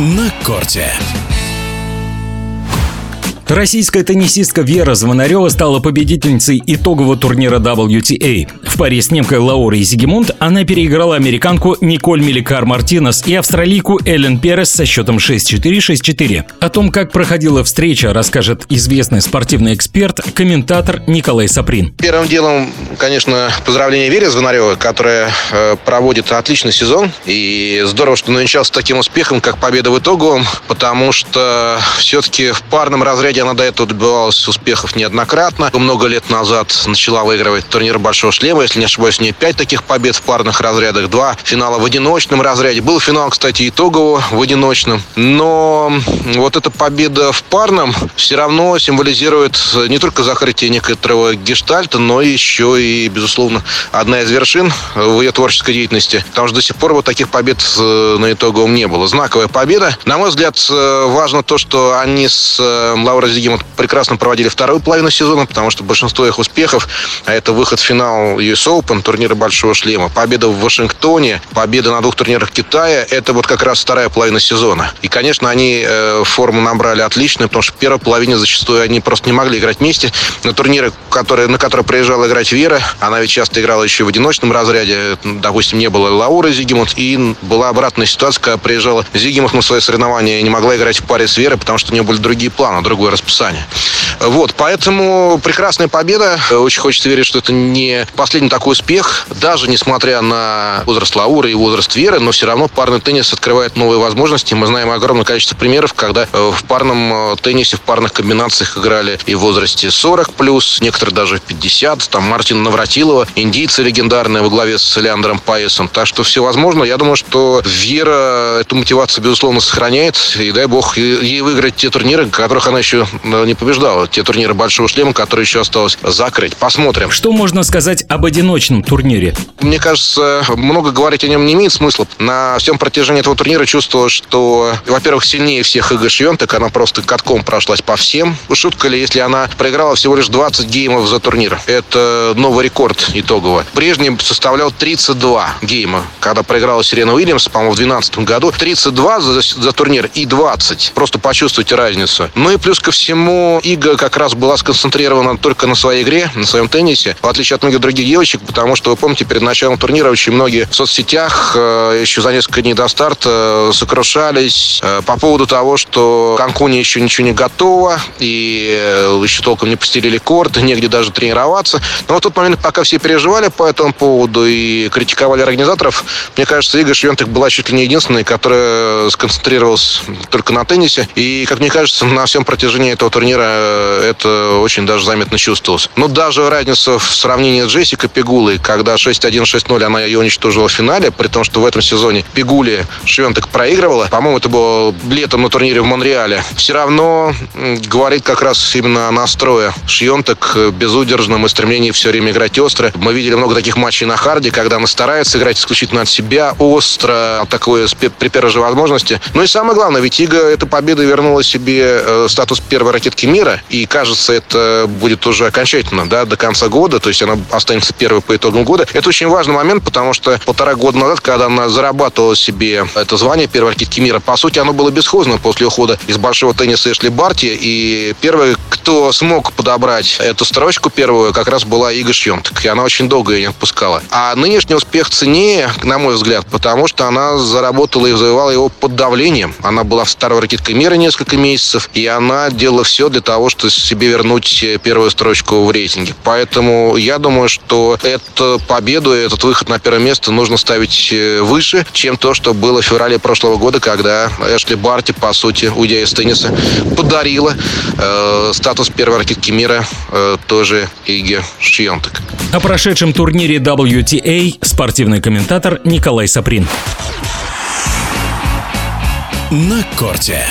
на корте. Российская теннисистка Вера Звонарева стала победительницей итогового турнира WTA. В паре с немкой Лаурой Зигимунд она переиграла американку Николь Меликар Мартинес и австралийку Эллен Перес со счетом 6-4-6-4. О том, как проходила встреча, расскажет известный спортивный эксперт, комментатор Николай Саприн. Первым делом, конечно, поздравление Вере Звонаревой, которая э, проводит отличный сезон. И здорово, что начался таким успехом, как победа в итоговом, потому что все-таки в парном разряде она до этого добивалась успехов неоднократно. Много лет назад начала выигрывать турнир Большого шлема. Если не ошибаюсь, у нее пять таких побед в парных разрядах. Два финала в одиночном разряде. Был финал, кстати, итогового в одиночном. Но вот эта победа в парном все равно символизирует не только закрытие некоторого гештальта, но еще и, безусловно, одна из вершин в ее творческой деятельности. Потому что до сих пор вот таких побед э, на итоговом не было. Знаковая победа. На мой взгляд, э, важно то, что они с э, Лаурой Зигмунд прекрасно проводили вторую половину сезона, потому что большинство их успехов, а это выход в финал US Open, турнира Большого Шлема, победа в Вашингтоне, победа на двух турнирах Китая, это вот как раз вторая половина сезона. И, конечно, они э, форму набрали отличную, потому что в первой половине зачастую они просто не могли играть вместе. На турниры, которые, на которые приезжала играть Вера, она ведь часто играла еще в одиночном разряде, допустим, не было Лауры Зигмунд, и была обратная ситуация, когда приезжала Зигмунд на свои соревнования и не могла играть в паре с Верой, потому что у нее были другие планы, другое расписание. Вот, поэтому прекрасная победа. Очень хочется верить, что это не последний такой успех. Даже несмотря на возраст Лауры и возраст Веры, но все равно парный теннис открывает новые возможности. Мы знаем огромное количество примеров, когда э, в парном э, теннисе, в парных комбинациях играли и в возрасте 40 плюс, некоторые даже 50. Там Мартин Навратилова, индийцы легендарные во главе с Леандром Пайесом. Так что все возможно. Я думаю, что Вера эту мотивацию, безусловно, сохраняет. И дай бог ей выиграть те турниры, которых она еще э, не побеждала. Те турниры Большого шлема, которые еще осталось закрыть. Посмотрим. Что можно сказать об одиночном турнире? Мне кажется, много говорить о нем не имеет смысла. На всем протяжении этого турнира чувствовалось, что, во-первых, сильнее всех Ига Швентек, она просто катком прошлась по всем. Шутка ли, если она проиграла всего лишь 20 геймов за турнир? Это новый рекорд итогово. Прежний составлял 32 гейма, когда проиграла Сирена Уильямс, по-моему, в 2012 году. 32 за, за турнир и 20. Просто почувствуйте разницу. Ну и плюс ко всему, Ига как раз была сконцентрирована только на своей игре, на своем теннисе, в отличие от многих других девочек, потому что, вы помните, перед началом турнира очень многие в соцсетях э, еще за несколько дней до старта э, сокрушались э, по поводу того, что Канкуне еще ничего не готово, и еще толком не постелили корт, негде даже тренироваться. Но в тот момент, пока все переживали по этому поводу и критиковали организаторов, мне кажется, Ига Швентек была чуть ли не единственной, которая сконцентрировалась только на теннисе. И, как мне кажется, на всем протяжении этого турнира это очень даже заметно чувствовалось. Но даже разница в сравнении с Джессикой Пегулой, когда 6-1, 6-0 она ее уничтожила в финале, при том, что в этом сезоне Пегули Швентек проигрывала, по-моему, это было летом на турнире в Монреале, все равно говорит как раз именно о настрое Швентек безудержном и стремлении все время играть остро. Мы видели много таких матчей на харде, когда она старается играть исключительно от себя, остро, такое при первой же возможности. Ну и самое главное, ведь Ига эта победа вернула себе э, статус первой ракетки мира, и кажется, это будет уже окончательно, да, до конца года, то есть она останется первой по итогам года. Это очень важный момент, потому что полтора года назад, когда она зарабатывала себе это звание первой ракетки мира, по сути, оно было бесхозно после ухода из большого тенниса Эшли Барти, и первый, кто смог подобрать эту строчку первую, как раз была Ига Шьонтек, и она очень долго ее не отпускала. А нынешний успех ценнее, на мой взгляд, потому что она заработала и завоевала его под давлением. Она была второй ракеткой мира несколько месяцев, и она делала все для того, чтобы себе вернуть э, первую строчку в рейтинге. Поэтому я думаю, что эту победу, этот выход на первое место нужно ставить э, выше, чем то, что было в феврале прошлого года, когда Эшли Барти, по сути, уйдя из тенниса, подарила э, статус первой ракетки мира э, тоже Иге Шьонтек. О прошедшем турнире WTA спортивный комментатор Николай Саприн. На корте.